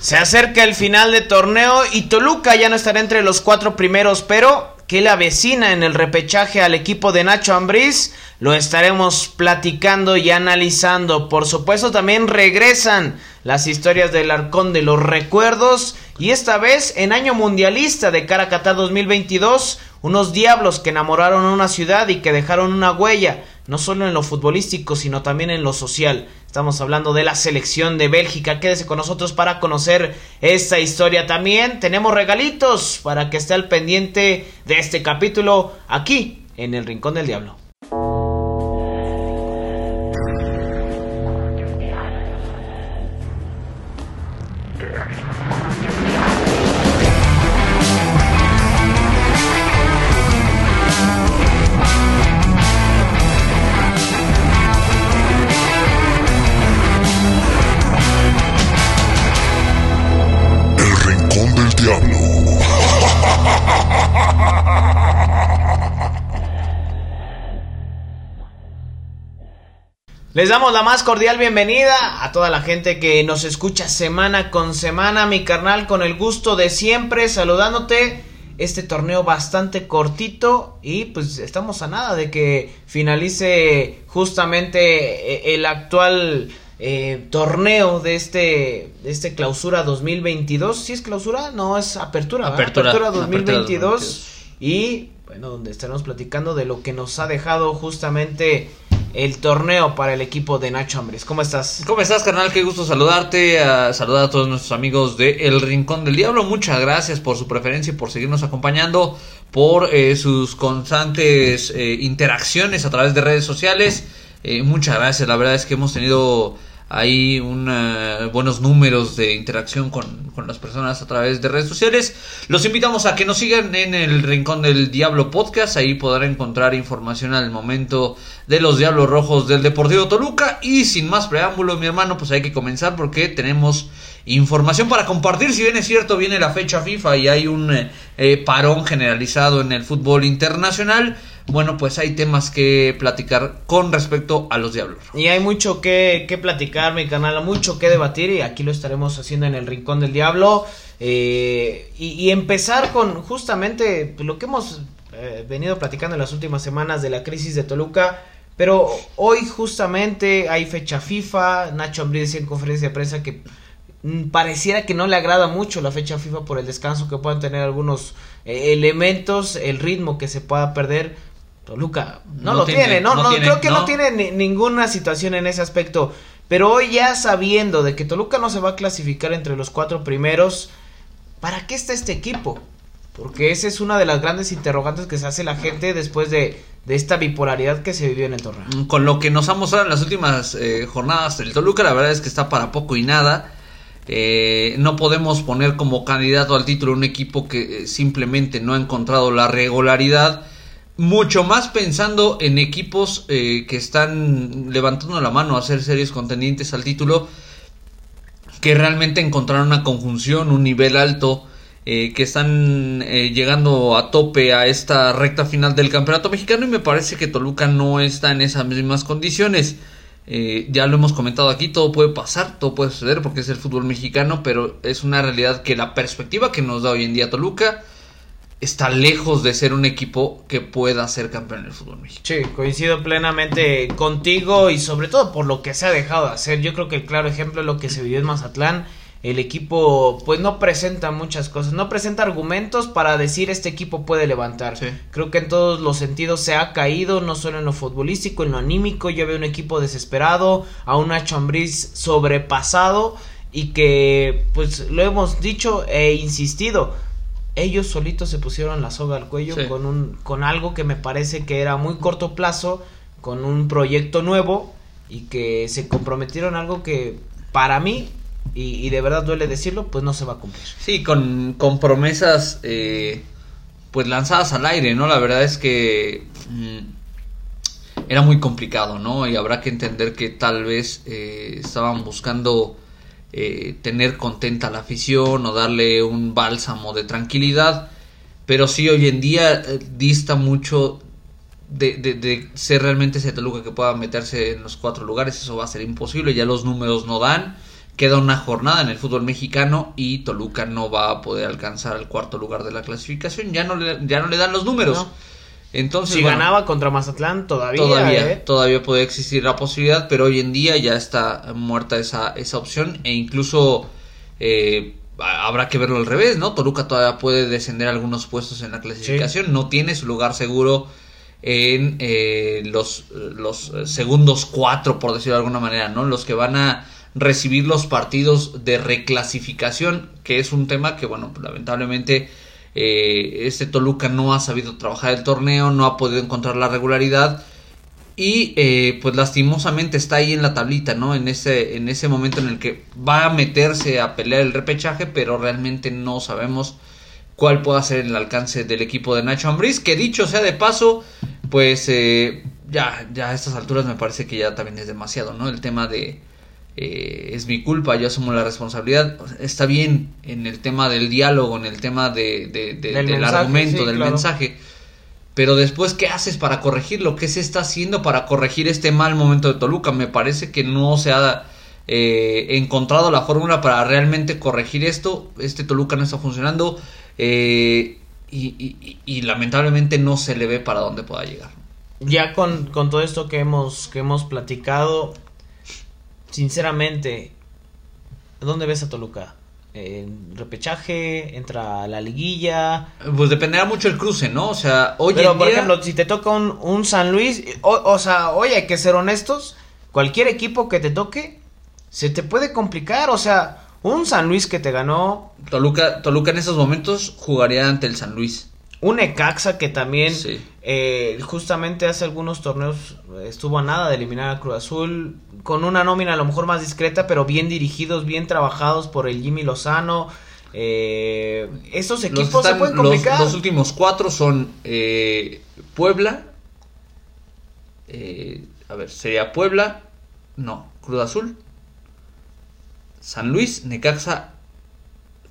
Se acerca el final de torneo y Toluca ya no estará entre los cuatro primeros, pero que la vecina en el repechaje al equipo de Nacho Ambriz lo estaremos platicando y analizando. Por supuesto también regresan las historias del Arcón de los Recuerdos y esta vez en año mundialista de cara a Qatar 2022, unos diablos que enamoraron a una ciudad y que dejaron una huella, no solo en lo futbolístico, sino también en lo social. Estamos hablando de la selección de Bélgica. Quédese con nosotros para conocer esta historia. También tenemos regalitos para que esté al pendiente de este capítulo aquí en el Rincón del Diablo. Les damos la más cordial bienvenida a toda la gente que nos escucha semana con semana, mi carnal, con el gusto de siempre, saludándote. Este torneo bastante cortito y pues estamos a nada de que finalice justamente eh, el actual eh, torneo de este, de este clausura 2022. ¿Sí es clausura? No, es apertura. Apertura, apertura 2022. Y bueno, donde estaremos platicando de lo que nos ha dejado justamente el torneo para el equipo de Nacho Ambres. ¿Cómo estás? ¿Cómo estás, carnal? Qué gusto saludarte, a saludar a todos nuestros amigos de El Rincón del Diablo. Muchas gracias por su preferencia y por seguirnos acompañando, por eh, sus constantes eh, interacciones a través de redes sociales. Eh, muchas gracias, la verdad es que hemos tenido hay buenos números de interacción con, con, las personas a través de redes sociales. Los invitamos a que nos sigan en el Rincón del Diablo Podcast. Ahí podrán encontrar información al momento de los Diablos Rojos del Deportivo Toluca. Y sin más preámbulo, mi hermano, pues hay que comenzar porque tenemos información para compartir. Si bien es cierto, viene la fecha FIFA y hay un eh, eh, parón generalizado en el fútbol internacional bueno, pues hay temas que platicar con respecto a los diablos. Y hay mucho que, que platicar, mi canal, mucho que debatir y aquí lo estaremos haciendo en el Rincón del Diablo. Eh, y, empezar con justamente lo que hemos eh, venido platicando en las últimas semanas de la crisis de Toluca. Pero hoy justamente hay fecha FIFA, Nacho Ambrí decía en conferencia de prensa que mm, pareciera que no le agrada mucho la fecha FIFA por el descanso que puedan tener algunos eh, elementos, el ritmo que se pueda perder Toluca no, lo tiene, no, no, creo que no, tiene ninguna situación en ese aspecto. Pero hoy ya sabiendo de que Toluca no se va a clasificar entre los cuatro primeros, ¿para qué está este equipo? Porque esa es una de las grandes interrogantes que se hace la gente después de, esta bipolaridad que se vivió en el torneo. Mm, con lo que nos ha mostrado en las últimas eh, jornadas el Toluca, la verdad es que está para poco y nada. Eh, no podemos poner como candidato al título un equipo que eh, simplemente no ha encontrado la regularidad mucho más pensando en equipos eh, que están levantando la mano a hacer series contendientes al título, que realmente encontraron una conjunción, un nivel alto, eh, que están eh, llegando a tope a esta recta final del campeonato mexicano y me parece que Toluca no está en esas mismas condiciones. ya lo hemos comentado aquí, todo puede pasar, todo puede suceder porque es el fútbol mexicano, pero es una realidad que la perspectiva que nos da hoy en día Toluca está lejos de ser un equipo que pueda ser campeón en el fútbol mexicano. Sí, coincido plenamente contigo y sobre todo por lo que se ha dejado de hacer. Yo creo que el claro ejemplo es lo que se vivió en Mazatlán. El equipo pues no presenta muchas cosas, no presenta argumentos para decir este equipo puede levantar. Creo que en todos los sentidos se ha caído, no solo en lo futbolístico, en lo anímico. Yo veo un equipo desesperado, a una Chambriz sobrepasado y que pues lo hemos dicho e insistido ellos solitos se pusieron la soga al cuello con un con algo que me parece que era muy corto plazo con un proyecto nuevo y que se comprometieron algo que para mí y, de verdad duele decirlo pues no se va a cumplir. Sí con, con promesas eh, pues lanzadas al aire no la verdad es que mm, era muy complicado no y habrá que entender que tal vez eh, estaban buscando eh, tener contenta a la afición o darle un bálsamo de tranquilidad. Pero sí, hoy en día eh, dista mucho de, de, ser realmente ese Toluca que pueda meterse en los cuatro lugares. Eso va a ser imposible, ya los números no dan. Queda una jornada en el fútbol mexicano y Toluca no va a poder alcanzar el cuarto lugar de la clasificación. Ya no le, ya no le dan los números. Entonces, si bueno, ganaba contra Mazatlán, todavía. todavía, ¿eh? todavía puede existir la posibilidad, pero hoy en día ya está muerta esa, esa opción e incluso eh, habrá que verlo al revés, ¿no? Toluca todavía puede descender algunos puestos en la clasificación, no tiene su lugar seguro en eh, los, los segundos cuatro, por decirlo de alguna manera, ¿no? Los que van a recibir los partidos de reclasificación, que es un tema que, bueno, lamentablemente eh, este Toluca no ha sabido trabajar el torneo, no ha podido encontrar la regularidad y eh, pues lastimosamente está ahí en la tablita, ¿no? En ese, en ese momento en el que va a meterse a pelear el repechaje, pero realmente no sabemos cuál pueda ser el alcance del equipo de Nacho Ambriz, que dicho sea de paso, pues eh, ya, ya a estas alturas me parece que ya también es demasiado, ¿no? El tema de eh, es mi culpa, yo asumo la responsabilidad, está bien en el tema del diálogo, en el tema de, de- de- Del del mensaje, argumento, sí, del claro. mensaje, pero después, ¿qué haces para corregirlo? ¿Qué se está haciendo para corregir este mal momento de Toluca? Me parece que no se ha eh, encontrado la fórmula para realmente corregir esto. Este Toluca no está funcionando eh, y, y- y- y lamentablemente no se le ve para dónde pueda llegar. Ya con, con todo esto que hemos, que hemos platicado, sinceramente, ¿dónde ves a Toluca? ¿En repechaje? ¿Entra a la liguilla? Pues dependerá mucho el cruce, ¿no? O sea, hoy Pero, en por día- ejemplo, si te toca un, un San Luis, o, o sea, oye, hay que ser honestos, cualquier equipo que te toque, se te puede complicar, o sea, un San Luis que te ganó, Toluca, Toluca en esos momentos jugaría ante el San Luis. Un Ecaxa que también, Sí. eh, justamente hace algunos torneos estuvo a nada de eliminar a Cruz Azul, con una nómina a lo mejor más discreta, pero bien dirigidos, bien trabajados por el Jimmy Lozano. Eh, esos Los, equipos se pueden los- complicar. los últimos cuatro son eh, Puebla. eh, a ver, sería Puebla. No, Cruz Azul. San Luis, Necaxa.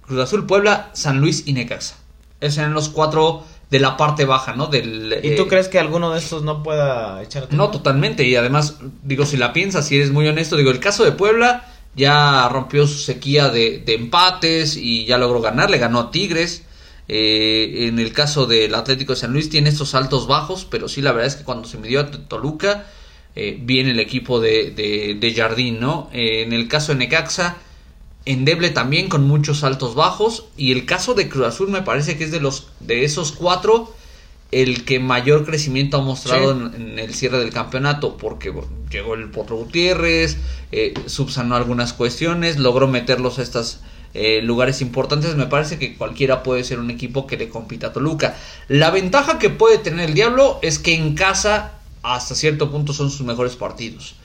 Cruz Azul, Puebla, San Luis y Necaxa. Serían los cuatro de la parte baja, ¿no? Del, ¿Y tú eh, crees que alguno de estos no pueda echar No, totalmente. Y además, digo, si la piensas, si eres muy honesto, digo, el caso de Puebla ya rompió su sequía de, de empates y ya logró ganar, le ganó a Tigres. Eh, en el caso del Atlético de San Luis tiene estos altos bajos, pero sí, la verdad es que cuando se midió a Toluca, eh, viene el equipo de, de, de Jardín, ¿no? Eh, en el caso de Necaxa, endeble también con muchos altos bajos. Y el caso de Cruz Azul me parece que es de los de esos cuatro el que mayor crecimiento ha mostrado Sí. en, en el cierre del campeonato, porque bueno, llegó el Potro Gutiérrez, eh, subsanó algunas cuestiones, logró meterlos a estos lugares importantes. Me parece que cualquiera puede ser un equipo que le compita a Toluca. La ventaja que puede tener el Diablo es que en casa, hasta cierto punto, son sus mejores partidos.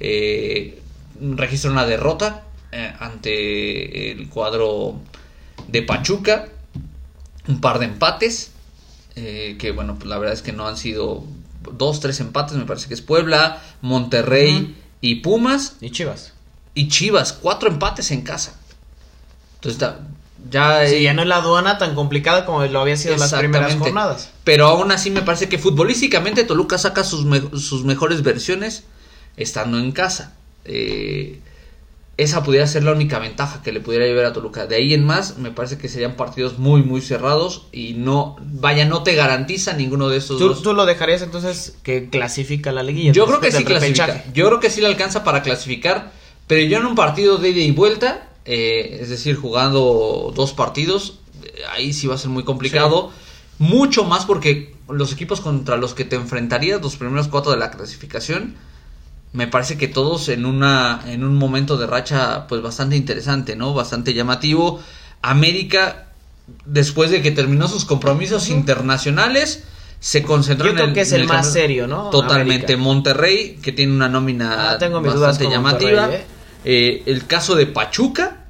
Eh, registra una derrota eh, ante el cuadro de Pachuca, un par de empates eh, que bueno, pues la verdad es que no han sido dos, tres empates, me parece que es Puebla, Monterrey y Pumas Y Chivas. y Chivas, cuatro empates en casa. Entonces está- ya, Sí, ya no es la aduana tan complicada como lo había sido las primeras jornadas. Pero aún así me parece que futbolísticamente Toluca saca sus, me- sus mejores versiones estando en casa. Eh, esa pudiera ser la única ventaja que le pudiera llevar a Toluca. De ahí en más, me parece que serían partidos muy, muy cerrados y no, vaya, no te garantiza ninguno de estos ¿Tú, dos. tú lo dejarías entonces que clasifica la liguilla. Yo creo que sí clasifica. repechaje? Yo creo que sí le alcanza para clasificar. Pero yo en un partido de ida y vuelta, eh, es decir, jugando dos partidos, eh, ahí sí va a ser muy complicado. Mucho más porque los equipos contra los que te enfrentarías, los primeros cuatro de la clasificación, me parece que todos en una en un momento de racha pues bastante interesante, ¿no? Bastante llamativo. América después de que terminó sus compromisos internacionales se concentró Yo en creo el que es el más serio, ¿no? Totalmente. América. Monterrey, que tiene una nómina Ah, tengo mis dudas bastante con llamativa. ¿eh? Eh, el caso de Pachuca.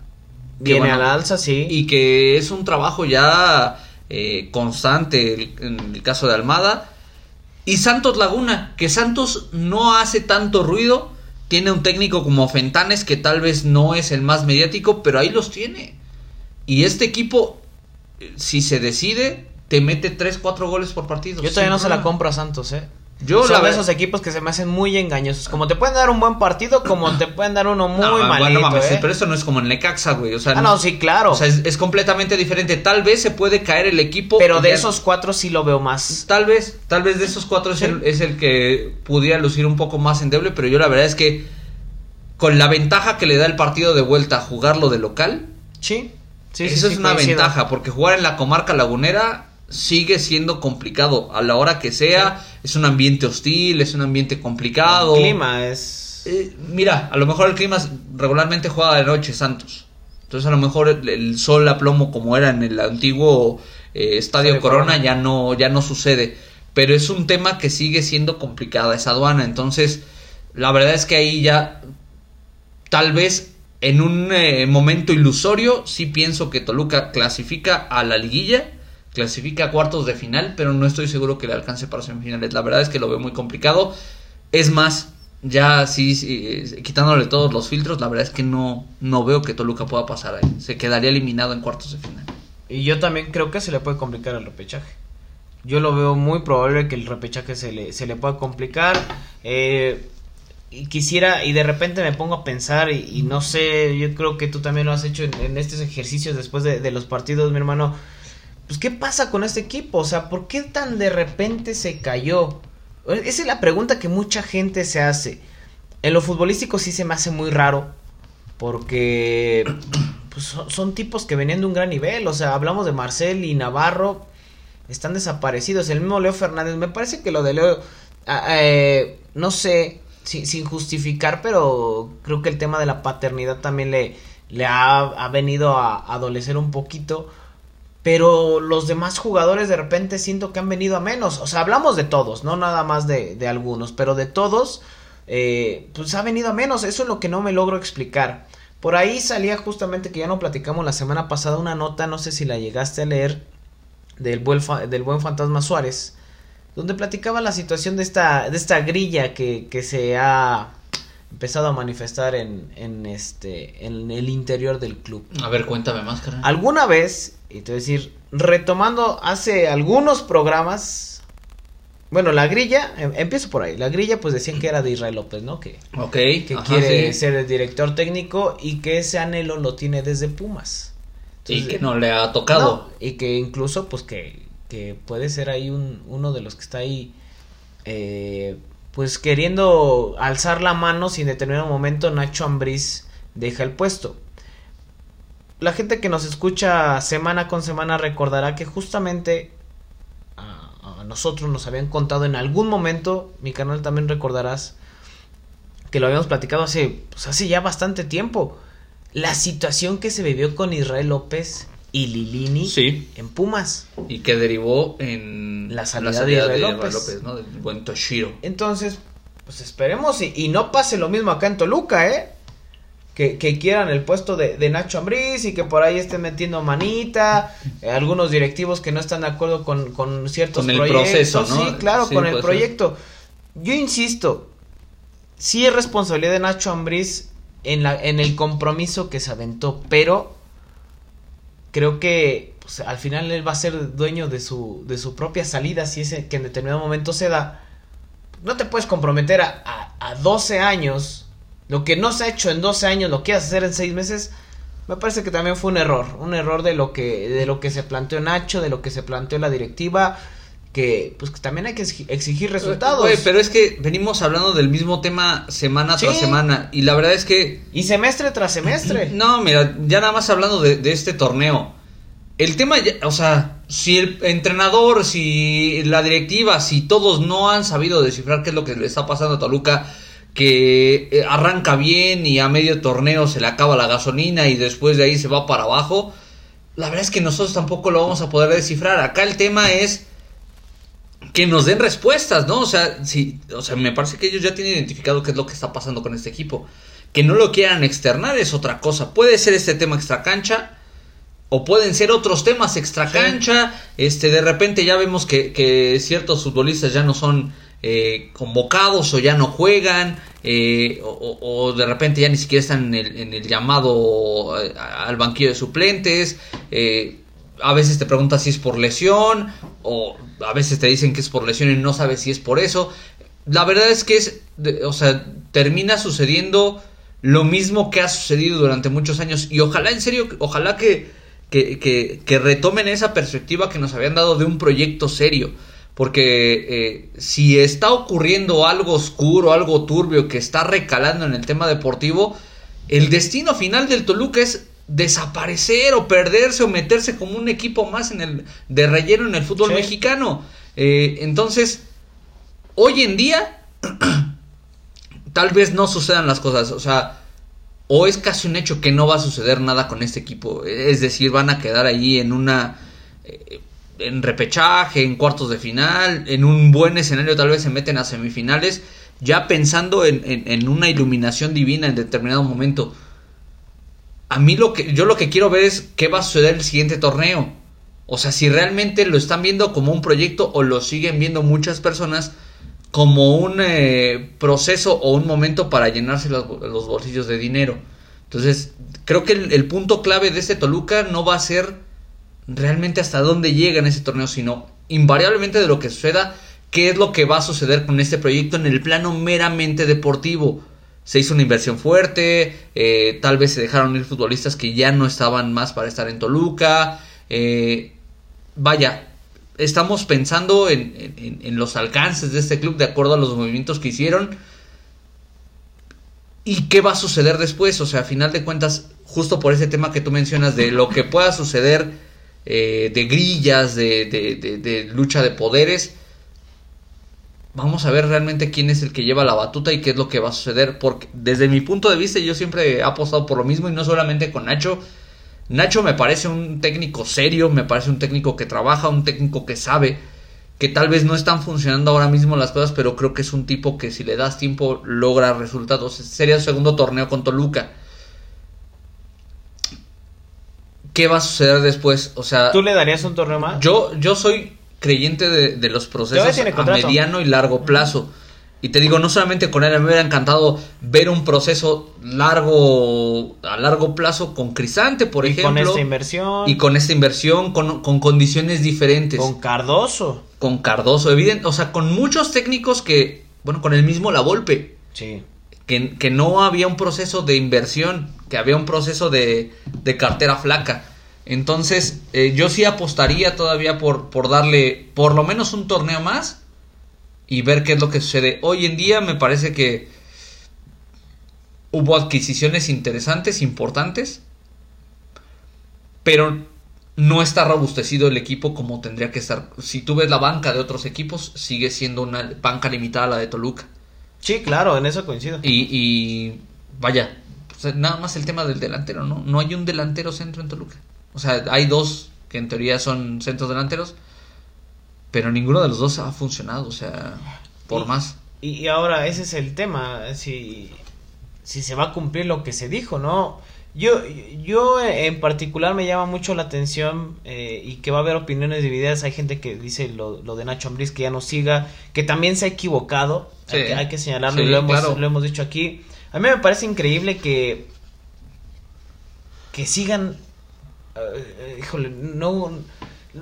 Viene bueno, a la alza, sí. Y que es un trabajo ya eh, constante en el caso de Almada. Y Santos Laguna, que Santos no hace tanto ruido. Tiene un técnico como Fentanes, que tal vez no es el más mediático, pero ahí los tiene. Y este equipo, eh, si se decide, te mete 3, 4 goles por partido. Yo todavía no se la compro a Santos, ¿eh? Yo Son esos equipos que se me hacen muy engañosos. Como te pueden dar un buen partido, como te pueden dar uno muy no, malito. Bueno, ¿eh? pero eso no es como en Necaxa, güey. O sea, ah, no, sí, claro. O sea, es, completamente diferente. Tal vez se puede caer el equipo. Pero de esos cuatro sí lo veo más. Tal vez, tal vez de esos cuatro es, el, es el que pudiera lucir un poco más endeble. Pero yo la verdad es que con la ventaja que le da el partido de vuelta a jugarlo de local. Sí. Sí, Eso es una ventaja, porque jugar en la comarca lagunera sigue siendo complicado. A la hora que sea, es un ambiente hostil, es un ambiente complicado. El clima es. Eh, mira, a lo mejor el clima regularmente juega de noche Santos. Entonces a lo mejor el, sol a plomo como era en el antiguo eh, Estadio Corona, ya no ya no sucede. Pero es un tema que sigue siendo complicada esa aduana. Entonces, la verdad es que ahí ya tal vez en un eh, momento ilusorio sí pienso que Toluca clasifica a la liguilla clasifica a cuartos de final, pero no estoy seguro que le alcance para semifinales. La verdad es que lo veo muy complicado. Es más, ya sí, quitándole todos los filtros, la verdad es que no, no veo que Toluca pueda pasar ahí. Se quedaría eliminado en cuartos de final. Y yo también creo que se le puede complicar el repechaje. Yo lo veo muy probable que el repechaje se le, se le pueda complicar. Eh, y quisiera, y de repente me pongo a pensar, y, no sé, yo creo que tú también lo has hecho en, estos ejercicios después de, de los partidos, mi hermano pues ¿qué pasa con este equipo? O sea, ¿por qué tan de repente se cayó? Esa es la pregunta que mucha gente se hace. En lo futbolístico sí se me hace muy raro, porque pues, son, tipos que venían de un gran nivel. O sea, hablamos de Marcel y Navarro, están desaparecidos. El mismo Leo Fernández, me parece que lo de Leo, ah, eh, no sé, sin, justificar, pero creo que el tema de la paternidad también le, ha venido a adolecer un poquito pero los demás jugadores de repente siento que han venido a menos. O sea, hablamos de todos, no nada más de, de algunos, pero de todos, eh, pues ha venido a menos. Eso es lo que no me logro explicar. Por ahí salía justamente que ya no platicamos la semana pasada una nota, no sé si la llegaste a leer, del buen, del buen fantasma Suárez, donde platicaba la situación de esta, de esta grilla que, que se ha empezado a manifestar en, en, este, en el interior del club. A ver, cuéntame más, carnal. Alguna vez y te voy a decir, retomando hace algunos programas, bueno, la grilla, em, empiezo por ahí, la grilla pues decían que era de Israel López, ¿no? Que, que quiere ser el director técnico y que ese anhelo lo tiene desde Pumas. y que no le ha tocado. y que incluso pues que, que puede ser ahí un, uno de los que está ahí eh, pues queriendo alzar la mano si en determinado momento Nacho Ambriz deja el puesto. La gente que nos escucha semana con semana recordará que justamente a, nosotros nos habían contado en algún momento, mi canal también recordarás, que lo habíamos platicado hace, pues hace ya bastante tiempo, la situación que se vivió con Israel López y Lilini en Pumas. Y que derivó en la salida, de Israel López. ¿no? Del buen Toshiro. Entonces, pues esperemos y, y, no pase lo mismo acá en Toluca, ¿eh? que, quieran el puesto de, Nacho Ambriz y que por ahí estén metiendo manita, eh, algunos directivos que no están de acuerdo con, con ciertos con el proceso, ¿no? Sí, claro, con el proyecto. Yo insisto, sí es responsabilidad de Nacho Ambriz en, la, en el compromiso que se aventó, pero creo que pues, al final él va a ser dueño de su, de su propia salida si es que en determinado momento se da. No te puedes comprometer a, a, a 12 años lo que no se ha hecho en 12 años, lo quieras hacer en 6 meses, me parece que también fue un error. Un error de lo que, de lo que se planteó Nacho, de lo que se planteó la directiva. Que pues que también hay que exigir resultados. pero es que venimos hablando del mismo tema semana tras semana. Y la verdad es que. Y semestre tras semestre. No, mira, ya nada más hablando de, de este torneo. El tema, o sea, si el entrenador, si la directiva, si todos no han sabido descifrar qué es lo que le está pasando a Toluca, que eh, arranca bien y a medio torneo se le acaba la gasolina y después de ahí se va para abajo. La verdad es que nosotros tampoco lo vamos a poder descifrar. Acá el tema es que nos den respuestas, ¿no? O sea, si, o sea, me parece que ellos ya tienen identificado qué es lo que está pasando con este equipo. Que no lo quieran externar es otra cosa. Puede ser este tema extra cancha o pueden ser otros temas extra cancha. Este, de repente ya vemos que, que ciertos futbolistas ya no son eh, convocados o ya no juegan eh, o, de repente ya ni siquiera están en el, llamado eh, al banquillo de suplentes. A veces te preguntas si es por lesión o a veces te dicen que es por lesión y no sabes si es por eso. La verdad es que es, o sea, termina sucediendo lo mismo que ha sucedido durante muchos años y ojalá en serio, ojalá que, que, que, que retomen esa perspectiva que nos habían dado de un proyecto serio. Porque eh, si está ocurriendo algo oscuro, algo turbio que está recalando en el tema deportivo, el destino final del Toluca es desaparecer o perderse o meterse como un equipo más en el de relleno en el fútbol mexicano. Eh, entonces, hoy en día, tal vez no sucedan las cosas. O sea, o es casi un hecho que no va a suceder nada con este equipo. Es decir, van a quedar ahí en una... Eh, en repechaje, en cuartos de final, en un buen escenario tal vez se meten a semifinales, ya pensando en, una iluminación divina en determinado momento. A mí lo que yo lo que quiero ver es qué va a suceder el siguiente torneo. O sea, si realmente lo están viendo como un proyecto o lo siguen viendo muchas personas como un eh, proceso o un momento para llenarse los, bolsillos de dinero. Entonces, creo que el punto clave de este Toluca no va a ser realmente hasta dónde llega en ese torneo, sino invariablemente de lo que suceda, qué es lo que va a suceder con este proyecto en el plano meramente deportivo. Se hizo una inversión fuerte, eh, tal vez se dejaron ir futbolistas que ya no estaban más para estar en Toluca. Eh, vaya, estamos pensando en, los alcances de este club de acuerdo a los movimientos que hicieron. ¿Y qué va a suceder después? O sea, a final de cuentas, justo por ese tema que tú mencionas de lo que pueda suceder eh, de grillas, de, lucha de poderes. Vamos a ver realmente quién es el que lleva la batuta y qué es lo que va a suceder. Porque desde mi punto de vista yo siempre he apostado por lo mismo y no solamente con Nacho. Nacho me parece un técnico serio, me parece un técnico que trabaja, un técnico que sabe que tal vez no están funcionando ahora mismo las cosas, pero creo que es un tipo que si le das tiempo logra resultados. Sería el segundo torneo con Toluca. qué va a suceder después. O sea, ¿tú le darías un torneo más? Yo, yo soy creyente de, los procesos a mediano y largo plazo. Y te digo, no solamente con él, me hubiera encantado ver un proceso largo, a largo plazo con Crisante, por ejemplo. Con esta inversión. Y con esta inversión, con, condiciones diferentes. Con Cardoso. Con Cardoso, evidente. O sea, con muchos técnicos que, bueno, con el mismo La Volpe. Sí. Que, que no había un proceso de inversión que había un proceso de, cartera flaca. Entonces, eh, yo sí apostaría todavía por, por darle por lo menos un torneo más y ver qué es lo que sucede. Hoy en día me parece que hubo adquisiciones interesantes, importantes, pero no está robustecido el equipo como tendría que estar. Si tú ves la banca de otros equipos, sigue siendo una banca limitada a la de Toluca. Sí, claro, en eso coincido. Y, y vaya, nada más el tema del delantero, ¿no? No hay un delantero centro en Toluca. O sea, hay dos que en teoría son centros delanteros, pero ninguno de los dos ha funcionado, o sea, por más. Y, ahora ese es el tema, si, si se va a cumplir lo que se dijo, ¿no? Yo, yo en particular me llama mucho la atención eh, y que va a haber opiniones divididas. Hay gente que dice lo, de Nacho Ambriz que ya no siga, que también se ha equivocado. Hay, que, señalarlo y lo hemos, lo hemos dicho aquí. A mí me parece increíble que. que sigan. Eh, híjole, no.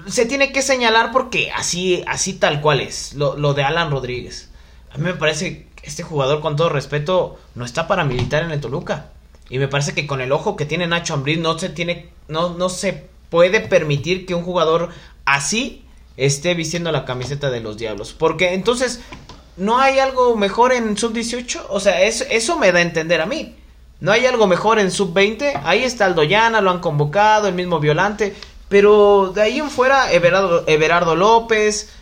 Se tiene que señalar porque así, así tal cual es. Lo, de Alan Rodríguez. A mí me parece que este jugador, con todo respeto, no está para militar en el Toluca. Y me parece que con el ojo que tiene Nacho Ambriz no se tiene. No, no se puede permitir que un jugador así esté vistiendo la camiseta de los diablos. Porque entonces ¿no hay algo mejor en sub-18? O sea, eso me da a entender a mí. ¿No hay algo mejor en sub-20? Ahí está el Doyana, lo han convocado, el mismo Violante. Pero de ahí en fuera, Everardo, Everardo López.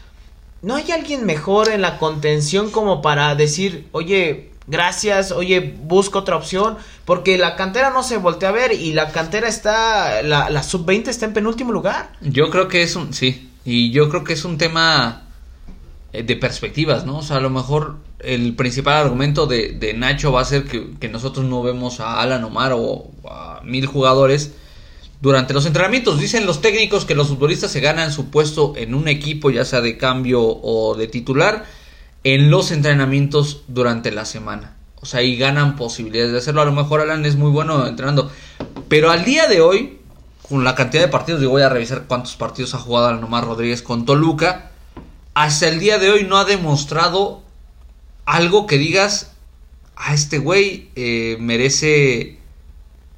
¿No hay alguien mejor en la contención como para decir, oye, gracias, oye, busco otra opción? Porque la cantera no se voltea a ver y la cantera está, la, la sub-20 está en penúltimo lugar. Yo creo que es un, sí, y yo creo que es un tema de perspectivas, ¿no? O sea, a lo mejor el principal argumento de, Nacho va a ser que, nosotros no vemos a Alan Omar o a mil jugadores durante los entrenamientos. Dicen los técnicos que los futbolistas se ganan su puesto en un equipo, ya sea de cambio o de titular, en los entrenamientos durante la semana. O sea, y ganan posibilidades de hacerlo. A lo mejor Alan es muy bueno entrenando. Pero al día de hoy, con la cantidad de partidos, digo, voy a revisar cuántos partidos ha jugado Alanomar Rodríguez con Toluca. Hasta el día de hoy no ha demostrado algo que digas, a este güey eh, merece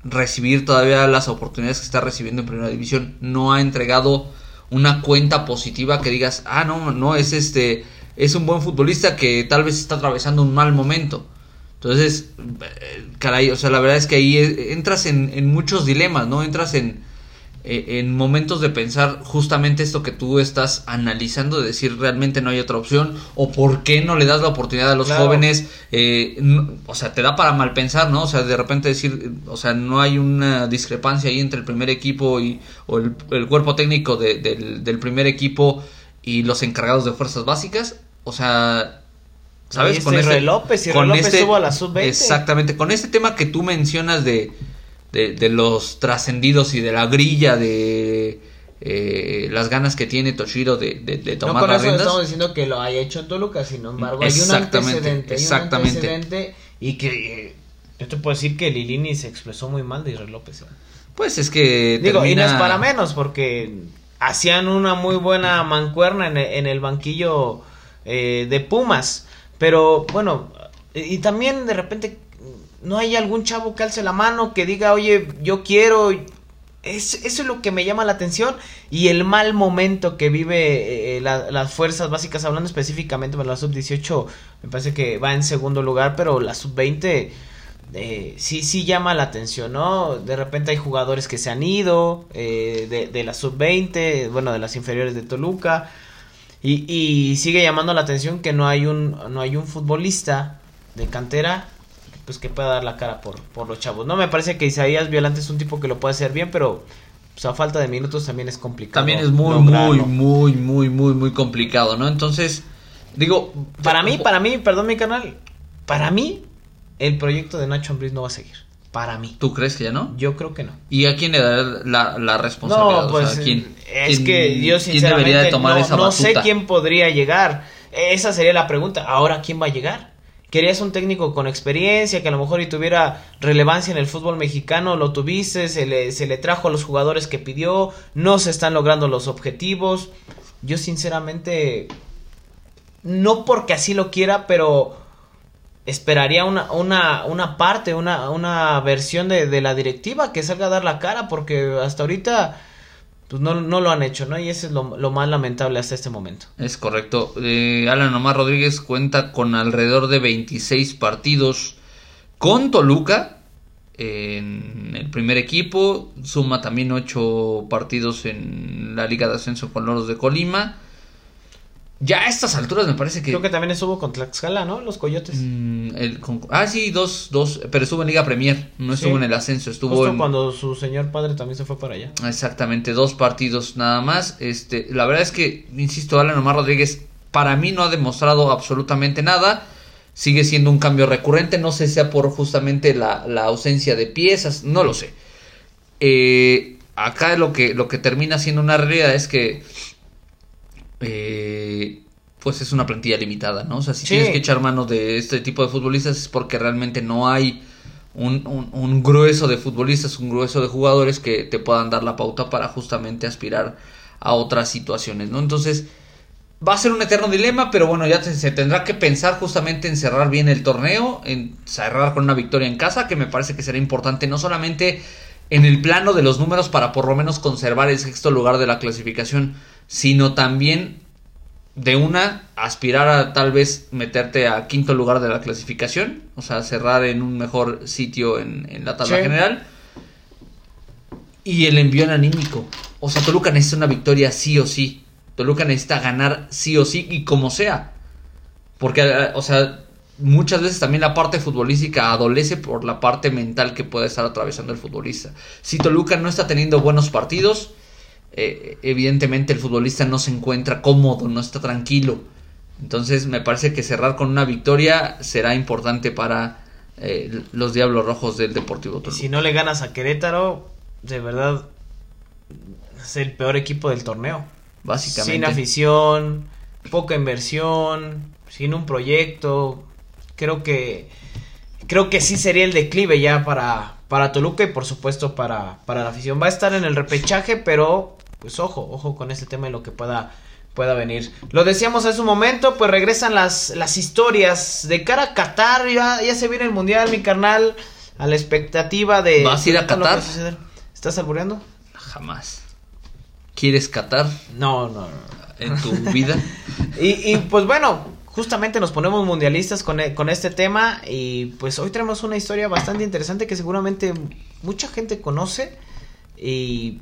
recibir todavía las oportunidades que está recibiendo en primera división. No ha entregado una cuenta positiva que digas, ah, no, no, es este, es un buen futbolista que tal vez está atravesando un mal momento. Entonces, eh, caray, o sea, la verdad es que ahí eh, entras en, en muchos dilemas, ¿no? Entras en, eh, en momentos de pensar justamente esto que tú estás analizando, de decir realmente no hay otra opción, o por qué no le das la oportunidad a los jóvenes, eh, o sea, te da para mal pensar, ¿no? O sea, de repente decir, o sea, no hay una discrepancia ahí entre el primer equipo y, o el, cuerpo técnico del, del primer equipo y los encargados de fuerzas básicas, o sea, ¿sabes? con este López, y con López este, a la sub-20. Exactamente, con este tema que tú mencionas de de, los trascendidos y de la grilla de eh, las ganas que tiene Toshiro de, de, tomar no con eso estamos diciendo que lo haya hecho en Toluca, sin embargo hay un antecedente, exactamente. y que eh, yo te puedo decir que Lilini se expresó muy mal de Israel López. ¿eh? Pues es que digo y no es para menos porque hacían una muy buena mancuerna en, en el banquillo de Pumas, pero bueno y también de repente no hay algún chavo que alce la mano, que diga, oye, yo quiero. Es, eso es lo que me llama la atención y el mal momento que vive eh, las fuerzas básicas, hablando específicamente de la sub-18, me parece que va en segundo lugar, pero la sub-20 eh, sí, sí llama la atención, ¿no? De repente hay jugadores que se han ido eh, de, de, la sub-20, bueno, de las inferiores de Toluca, y, y sigue llamando la atención que no hay un, no hay un futbolista de cantera pues que pueda dar la cara por, por los chavos. No me parece que Isaías Violante es un tipo que lo puede hacer bien, pero pues, a falta de minutos también es complicado. También es muy, muy, muy, muy, muy, muy complicado, ¿no? Entonces, digo... Para mí, para mí, perdón mi canal, para mí el proyecto de Nacho Ambriz no va a seguir. Para mí. ¿Tú crees que ya no? Yo creo que no. ¿Y a quién le da la, la responsabilidad? No, pues ¿quién, es que yo sinceramente tomar no, no sé quién podría llegar. Esa sería la pregunta. Ahora, ¿quién va a llegar? Querías un técnico con experiencia, que a lo mejor y tuviera relevancia en el fútbol mexicano, lo tuviste, se le, trajo a los jugadores que pidió, no se están logrando los objetivos. Yo sinceramente, no porque así lo quiera, pero esperaría una, una, una parte, una, una versión de, de la directiva que salga a dar la cara, porque hasta ahorita pues no, no lo han hecho, ¿no? Y eso es lo, más lamentable hasta este momento. Es correcto. Eh, Alan Omar Rodríguez cuenta con alrededor de 26 partidos con Toluca en el primer equipo. Suma también 8 partidos en la Liga de Ascenso con Loros de Colima. Ya a estas alturas me parece que. Creo que también estuvo con Tlaxcala, ¿no? Los Coyotes. Mm, ah, sí, dos, dos. Pero estuvo en Liga Premier. No estuvo en el ascenso. Estuvo Justo cuando su señor padre también se fue para allá. Exactamente, dos partidos nada más. Este, la verdad es que, insisto, Alan Omar Rodríguez, para mí no ha demostrado absolutamente nada. Sigue siendo un cambio recurrente. No sé si sea por justamente la, la ausencia de piezas. No lo sé. Eh, acá lo que, lo que termina siendo una realidad es que eh, pues es una plantilla limitada, ¿no? O sea, si tienes que echar mano de este tipo de futbolistas es porque realmente no hay un, grueso de futbolistas, un grueso de jugadores que te puedan dar la pauta para justamente aspirar a otras situaciones, ¿no? Entonces, va a ser un eterno dilema, pero bueno, ya se tendrá que pensar justamente en cerrar bien el torneo, en cerrar con una victoria en casa, que me parece que será importante no solamente en el plano de los números para por lo menos conservar el sexto lugar de la clasificación, sino también de una aspirar a tal vez meterte a quinto lugar de la clasificación, o sea, cerrar en un mejor sitio en, la tabla general. Y el envío anímico. O sea, Toluca necesita una victoria sí o sí. Toluca necesita ganar sí o sí y como sea. Porque, o sea, muchas veces también la parte futbolística adolece por la parte mental que puede estar atravesando el futbolista. Si Toluca no está teniendo buenos partidos, eh, evidentemente el futbolista no se encuentra cómodo, no está tranquilo. Entonces me parece que cerrar con una victoria será importante para eh, los Diablos Rojos del Deportivo Toluca. Si no le ganas a Querétaro, de verdad es el peor equipo del torneo. Básicamente. Sin afición, poca inversión, sin un proyecto. Creo que creo que sí sería el declive ya para, para Toluca y por supuesto para, para la afición. Va a estar en el repechaje, pero pues ojo, ojo con este tema y lo que pueda pueda venir. Lo decíamos hace un momento, pues regresan las, las historias de cara a Qatar, ya, ya se viene el Mundial, mi carnal, a la expectativa de... ¿Vas a ir a Qatar? ¿Estás albureando? Jamás. ¿Quieres Qatar? No, no, no. ¿En tu vida? y, y pues bueno, justamente nos ponemos mundialistas con, e, con, este tema y pues hoy tenemos una historia bastante interesante que seguramente mucha gente conoce y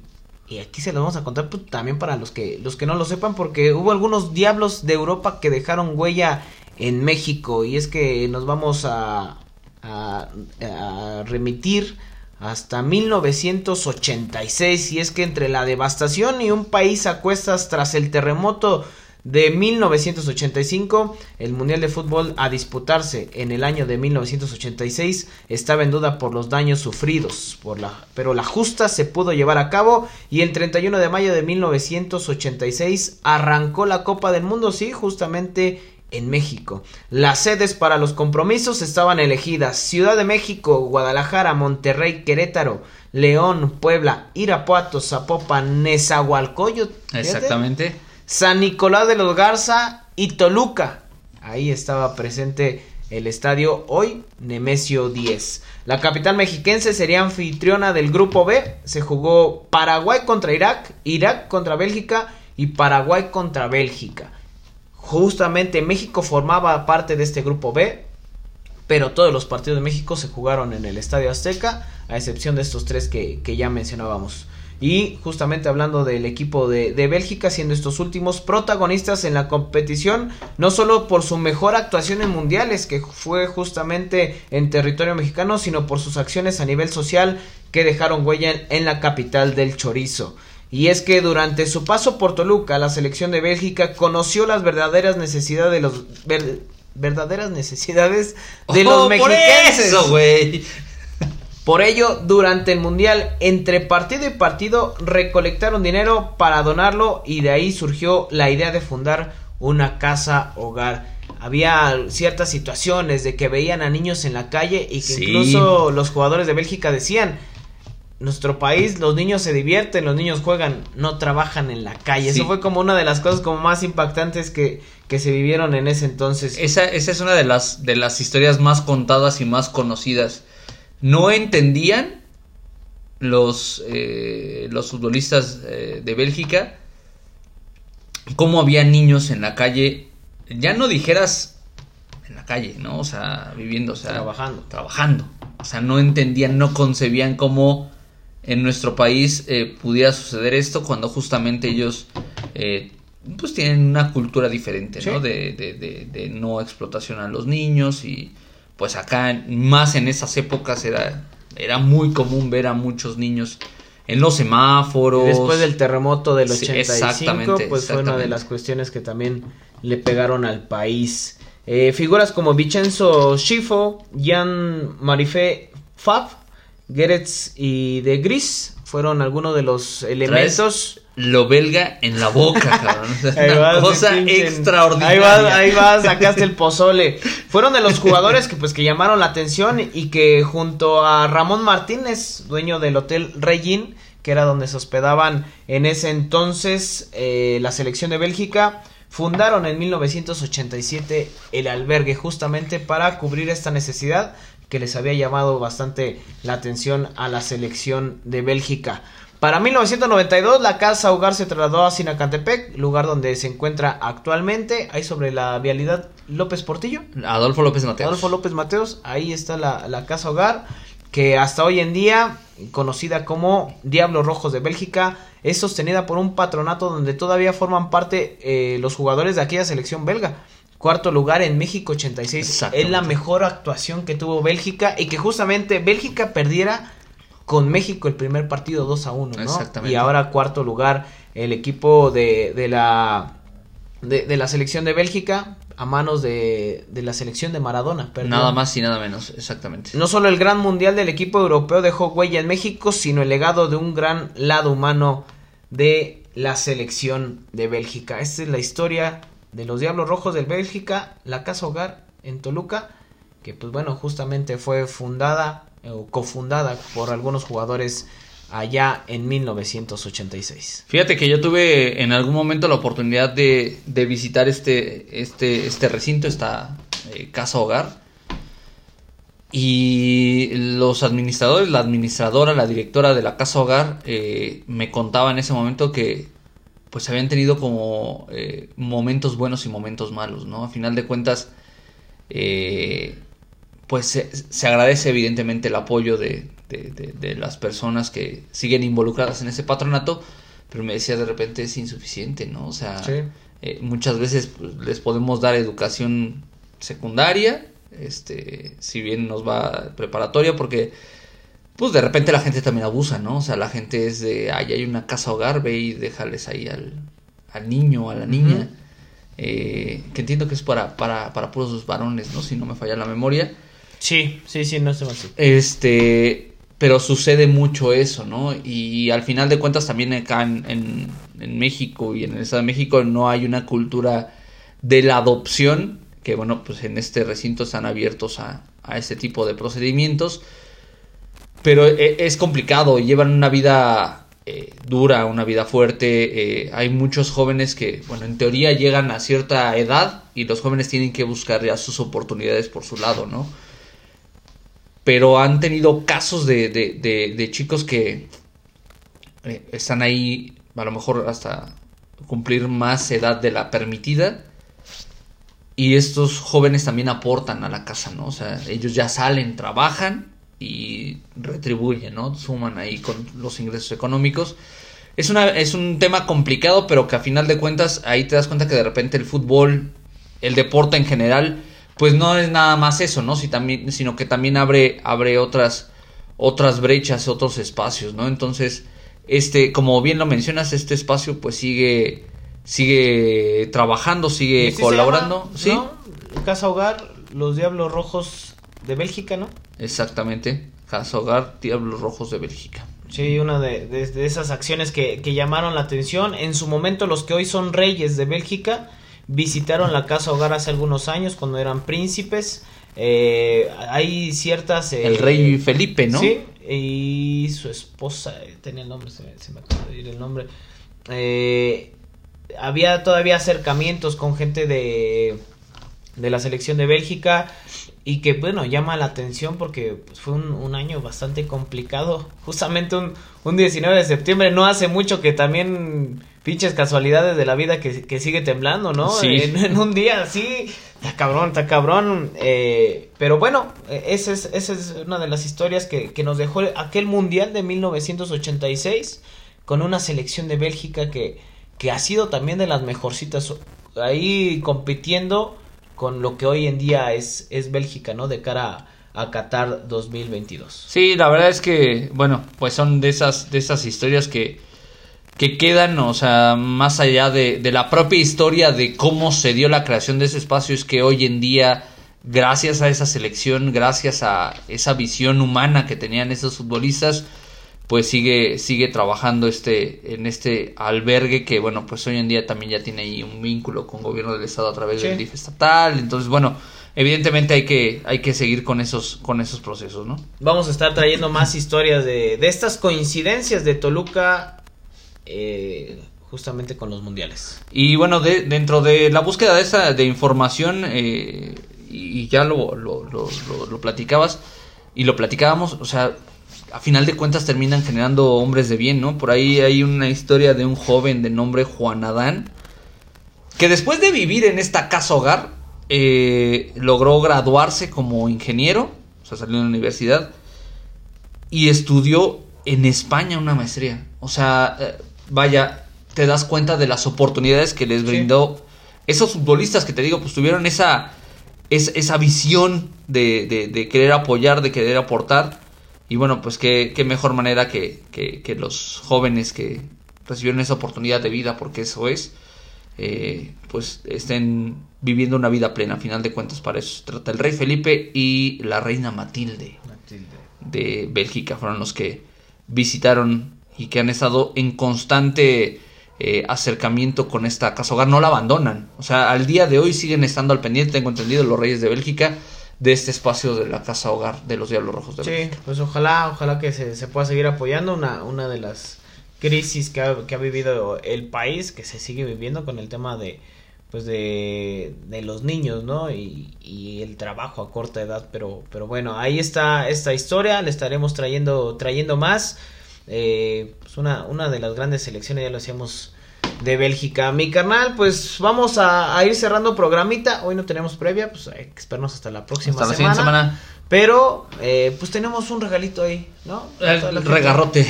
y aquí se lo vamos a contar pues, también para los que, los que no lo sepan, porque hubo algunos diablos de Europa que dejaron huella en México. Y es que nos vamos a, a, a remitir hasta 1986. Y es que entre la devastación y un país a cuestas tras el terremoto de 1985, el Mundial de Fútbol a disputarse en el año de 1986 estaba en duda por los daños sufridos, por la, pero la justa se pudo llevar a cabo y el 31 de mayo de 1986 arrancó la Copa del Mundo, sí, justamente en México. Las sedes para los compromisos estaban elegidas Ciudad de México, Guadalajara, Monterrey, Querétaro, León, Puebla, Irapuato, Zapopan, Nezahualcóyotl. Exactamente. San Nicolás de los Garza y Toluca. Ahí estaba presente el estadio hoy Nemesio 10. La capital mexiquense sería anfitriona del grupo B. Se jugó Paraguay contra Irak, Irak contra Bélgica y Paraguay contra Bélgica. Justamente México formaba parte de este grupo B, pero todos los partidos de México se jugaron en el Estadio Azteca, a excepción de estos tres que, que ya mencionábamos. Y justamente hablando del equipo de, de, Bélgica, siendo estos últimos protagonistas en la competición, no solo por su mejor actuación en mundiales, que fue justamente en territorio mexicano, sino por sus acciones a nivel social que dejaron huella en, en la capital del chorizo. Y es que durante su paso por Toluca, la selección de Bélgica conoció las verdaderas necesidades de los ver, verdaderas necesidades de oh, los mexicanos. Por ello, durante el Mundial, entre partido y partido, recolectaron dinero para donarlo y de ahí surgió la idea de fundar una casa hogar. Había ciertas situaciones de que veían a niños en la calle y que sí. incluso los jugadores de Bélgica decían, nuestro país, los niños se divierten, los niños juegan, no trabajan en la calle. Sí. Eso fue como una de las cosas como más impactantes que, que se vivieron en ese entonces. Esa, esa es una de las, de las historias más contadas y más conocidas no entendían los, eh, los futbolistas eh, de Bélgica cómo había niños en la calle, ya no dijeras en la calle, ¿no? O sea, viviendo, o sea, trabajando. Trabajando. O sea, no entendían, no concebían cómo en nuestro país eh, pudiera suceder esto cuando justamente ellos eh, pues tienen una cultura diferente, ¿no? De, de, de, de no explotación a los niños y pues acá más en esas épocas era, era muy común ver a muchos niños en los semáforos. Después del terremoto del 85, sí, exactamente, pues exactamente. fue una de las cuestiones que también le pegaron al país. Eh, figuras como Vincenzo Schifo, Jan Marifé Fab, Geretz y De Gris fueron algunos de los elementos. Lo belga en la boca, cabrón. Una vas, cosa extraordinaria. Ahí vas, ahí vas, sacaste el pozole. Fueron de los jugadores que pues que llamaron la atención y que junto a Ramón Martínez, dueño del Hotel Regin, que era donde se hospedaban en ese entonces eh, la selección de Bélgica, fundaron en 1987 el albergue justamente para cubrir esta necesidad que les había llamado bastante la atención a la selección de Bélgica. Para 1992 la casa hogar se trasladó a Sinacantepec, lugar donde se encuentra actualmente, ahí sobre la vialidad López Portillo. Adolfo López Mateos. Adolfo López Mateos, ahí está la, la casa hogar, que hasta hoy en día, conocida como Diablos Rojos de Bélgica, es sostenida por un patronato donde todavía forman parte eh, los jugadores de aquella selección belga. Cuarto lugar en México 86. Es la mejor actuación que tuvo Bélgica y que justamente Bélgica perdiera con México el primer partido 2 a 1, ¿no? Exactamente. Y ahora cuarto lugar el equipo de, de la de, de, la selección de Bélgica a manos de, de la selección de Maradona. Perdón. Nada más y nada menos, exactamente. No solo el gran mundial del equipo europeo dejó huella en México, sino el legado de un gran lado humano de la selección de Bélgica. Esta es la historia de los Diablos Rojos del Bélgica, la casa hogar en Toluca que pues bueno, justamente fue fundada o cofundada por algunos jugadores allá en 1986. Fíjate que yo tuve en algún momento la oportunidad de, de visitar este, este, este recinto, esta eh, casa hogar. Y los administradores, la administradora, la directora de la casa hogar, eh, me contaba en ese momento que pues habían tenido como eh, momentos buenos y momentos malos, ¿no? A final de cuentas, pues se, se, agradece evidentemente el apoyo de, de, las personas que siguen involucradas en ese patronato, pero me decía de repente es insuficiente, ¿no? O sea, eh, muchas veces pues, les podemos dar educación secundaria, este, si bien nos va preparatoria, porque pues de repente la gente también abusa, ¿no? O sea, la gente es de, ay, hay una casa hogar, ve y déjales ahí al, al niño, a la niña, eh, que entiendo que es para, para, para puros varones, ¿no? Si no me falla la memoria. Sí, sí, sí, no sé más. Este, pero sucede mucho eso, ¿no? Y al final de cuentas también acá en, en, México y en el Estado de México no hay una cultura de la adopción, que bueno, pues en este recinto están abiertos a, a este tipo de procedimientos, pero e, es complicado, llevan una vida eh, dura, una vida fuerte, eh, hay muchos jóvenes que, bueno, en teoría llegan a cierta edad y los jóvenes tienen que buscar ya sus oportunidades por su lado, ¿no? Pero han tenido casos de, de, chicos que eh, están ahí a lo mejor hasta cumplir más edad de la permitida y estos jóvenes también aportan a la casa, ¿no? O sea, ellos ya salen, trabajan y retribuyen, ¿no? Suman ahí con los ingresos económicos. Es, una, es un tema complicado, pero que a final de cuentas ahí te das cuenta que de repente el fútbol, el deporte en general, pues no es nada más eso, ¿no? Si también, sino que también abre, abre otras, otras brechas, otros espacios, ¿no? Entonces, este, como bien lo mencionas, este espacio pues sigue, sigue trabajando, sigue colaborando, ¿sí? Casa Hogar, los Diablos Rojos de Bélgica, ¿no? Exactamente, Casa Hogar, Diablos Rojos de Bélgica. Sí, una de, de, esas acciones que, que, llamaron la atención. En su momento, los que hoy son reyes de Bélgica visitaron la casa hogar hace algunos años cuando eran príncipes. Eh, hay ciertas... el rey Felipe, ¿no? Sí, y su esposa, tenía el nombre, se me, acaba de ir el nombre. Eh, había todavía acercamientos con gente de, de la selección de Bélgica y que bueno llama la atención porque pues, fue un, año bastante complicado justamente un, un 19 de septiembre no hace mucho que también pinches casualidades de la vida que, sigue temblando, ¿no? Sí. En, un día así, está cabrón, está cabrón. Eh, pero bueno, e, esa es, esa es una de las historias que, que, nos dejó aquel Mundial de 1986 con una selección de Bélgica que, que ha sido también de las mejorcitas ahí compitiendo con lo que hoy en día es, es Bélgica, ¿no? De cara a, a Qatar 2022. Sí, la verdad es que, bueno, pues son de esas, de esas historias que que quedan, o sea, más allá de, de, la propia historia de cómo se dio la creación de ese espacio, es que hoy en día, gracias a esa selección, gracias a esa visión humana que tenían esos futbolistas, pues sigue, sigue trabajando este, en este albergue que, bueno, pues hoy en día también ya tiene ahí un vínculo con gobierno del estado a través del DIF estatal, entonces, bueno, evidentemente hay que, hay que seguir con esos, con esos procesos, ¿no? Vamos a estar trayendo más historias de, de estas coincidencias de Toluca eh, justamente con los mundiales. Y bueno, de, dentro de la búsqueda de esa de información, eh, y, ya lo, lo, lo, platicabas, y lo platicábamos, o sea, a final de cuentas terminan generando hombres de bien, ¿no? Por ahí hay una historia de un joven de nombre Juan Adán, que después de vivir en esta casa hogar, eh, logró graduarse como ingeniero, o sea, salió de la universidad, y estudió en España una maestría. O sea, vaya, te das cuenta de las oportunidades que les brindó esos futbolistas que te digo, pues tuvieron esa, esa visión de, de, querer apoyar, de querer aportar. Y bueno, pues qué, qué mejor manera que, que, los jóvenes que recibieron esa oportunidad de vida, porque eso es, eh, pues estén viviendo una vida plena. A final de cuentas, para eso se trata. El rey Felipe y la reina Matilde, Matilde. de Bélgica fueron los que visitaron y que han estado en constante eh, acercamiento con esta casa hogar, no la abandonan. O sea, al día de hoy siguen estando al pendiente, tengo entendido, los Reyes de Bélgica de este espacio de la casa hogar de los Diablos Rojos de Sí, pues ojalá, ojalá que se, se pueda seguir apoyando una, una de las crisis que ha, que ha vivido el país, que se sigue viviendo con el tema de pues de, de los niños, ¿no? Y, y el trabajo a corta edad, pero, pero bueno, ahí está esta historia, le estaremos trayendo, trayendo más. Eh, pues una, una de las grandes selecciones, ya lo hacíamos de Bélgica. Mi carnal, pues vamos a, a ir cerrando programita. Hoy no tenemos previa, pues hay que esperarnos hasta la próxima Hasta la semana. siguiente semana. Pero, eh, pues tenemos un regalito ahí, ¿no? El la gente- regarrote.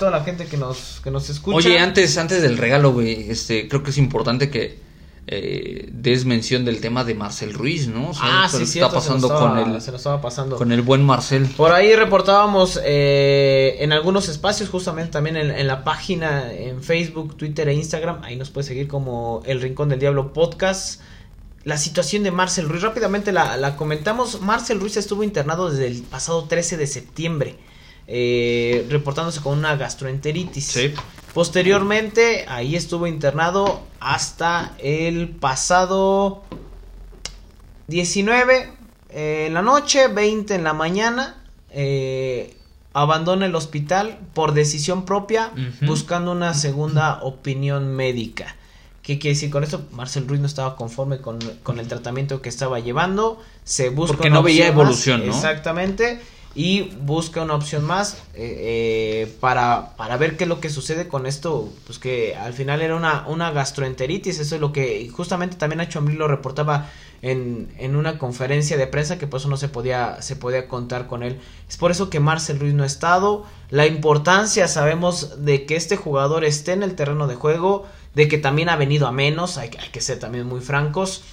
Toda la gente que nos, que nos escucha. Oye, antes, antes del regalo, güey, este, creo que es importante que eh, des mención del tema de Marcel Ruiz, ¿no? O sea, Ah, ¿qué sí, está cierto, pasando se nos estaba, con el, se nos estaba pasando. con el buen Marcel. Por ahí reportábamos eh, en algunos espacios, justamente también en, en la página, en Facebook, Twitter e Instagram. Ahí nos puede seguir como El Rincón del Diablo Podcast. La situación de Marcel Ruiz, rápidamente la, la comentamos. Marcel Ruiz estuvo internado desde el pasado 13 de septiembre, eh, reportándose con una gastroenteritis. Posteriormente, ahí estuvo internado hasta el pasado 19 eh, en la noche, 20 en la mañana. eh, abandona el hospital por decisión propia, buscando una segunda opinión médica. ¿Qué quiere decir con esto? Marcel Ruiz no estaba conforme con, con el tratamiento que estaba llevando. Se busca Porque no veía más, evolución, ¿no? Exactamente. Y busca una opción más eh, eh, para, para ver qué es lo que sucede con esto. Pues que al final era una, una gastroenteritis. Eso es lo que justamente también Nacho Ambril lo reportaba en, en una conferencia de prensa que por eso no se podía, se podía contar con él. Es por eso que Marcel Ruiz no ha estado. La importancia, sabemos, de que este jugador esté en el terreno de juego, de que también ha venido a menos, hay, hay que ser también muy francos,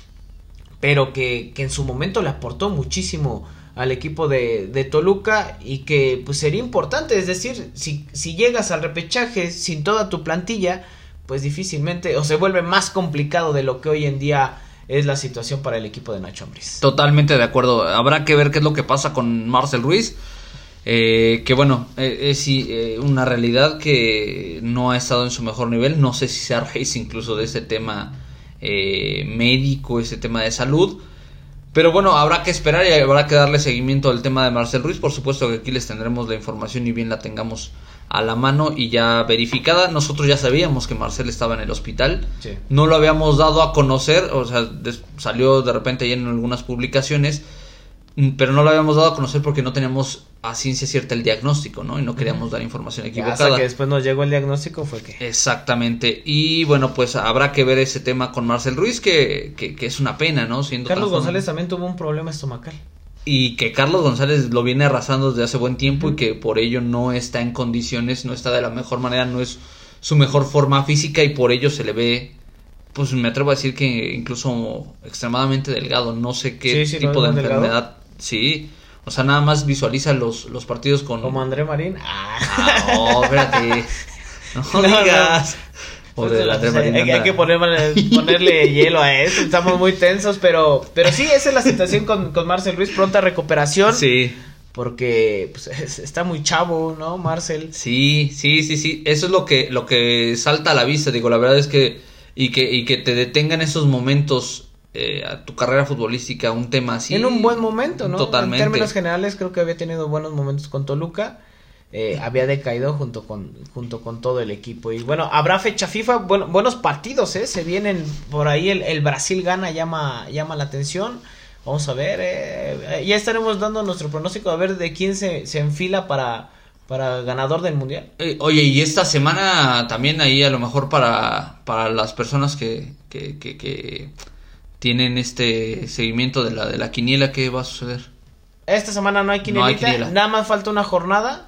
pero que, que en su momento le aportó muchísimo al equipo de, de Toluca y que pues sería importante, es decir, si, si llegas al repechaje sin toda tu plantilla, pues difícilmente o se vuelve más complicado de lo que hoy en día es la situación para el equipo de Nacho Ambriz. Totalmente de acuerdo. Habrá que ver qué es lo que pasa con Marcel Ruiz. Eh, que bueno, eh, es eh, una realidad que no ha estado en su mejor nivel. No sé si sea raíz incluso de ese tema eh, médico, ese tema de salud. Pero bueno, habrá que esperar y habrá que darle seguimiento al tema de Marcel Ruiz. Por supuesto que aquí les tendremos la información y bien la tengamos a la mano y ya verificada. Nosotros ya sabíamos que Marcel estaba en el hospital. Sí. No lo habíamos dado a conocer, o sea, salió de repente ahí en algunas publicaciones, pero no lo habíamos dado a conocer porque no teníamos a ciencia cierta el diagnóstico, ¿no? Y no queríamos dar información Hasta equivocada. que después nos llegó el diagnóstico fue que... Exactamente. Y bueno, pues habrá que ver ese tema con Marcel Ruiz, que, que, que es una pena, ¿no? Siendo Carlos tan. González también tuvo un problema estomacal. Y que Carlos González lo viene arrasando desde hace buen tiempo y que por ello no está en condiciones, no está de la mejor manera, no es su mejor forma física y por ello se le ve, pues me atrevo a decir que incluso extremadamente delgado. No sé qué Sí, sí, lo tipo de delgado. Sí, o sea, nada más visualiza los, los partidos con. Como André Marín. Ah, Ah, no, espérate. No, No, no. digas. O Pues, de la o sea, Marín hay, que ponerle, ponerle hielo a esto, estamos muy tensos, pero, pero sí, esa es la situación con, con Marcel Ruiz, pronta recuperación, Sí. porque pues, es- está muy chavo, ¿no, Marcel? Sí, sí, sí, sí. Eso es lo que, lo que salta a la vista. Digo, la verdad es que. Y que, y que te detengan esos momentos eh, a tu carrera futbolística, un tema así. en un buen momento, ¿no? Totalmente. En términos generales, creo que había tenido buenos momentos con Toluca. eh, había decaído junto con, junto con todo el equipo. Y bueno, habrá fecha FIFA, bueno, buenos partidos, ¿eh? Se vienen por ahí, el, el Brasil gana, llama, llama la atención. Vamos a ver, eh, eh, ya estaremos dando nuestro pronóstico a ver de quién se, se enfila para, para ganador del mundial. Eh, oye, y esta semana también ahí a lo mejor para, para las personas que, que, que, que tienen este seguimiento de la, de la quiniela, ¿qué va a suceder? Esta semana no hay No hay quiniela. nada más falta una jornada.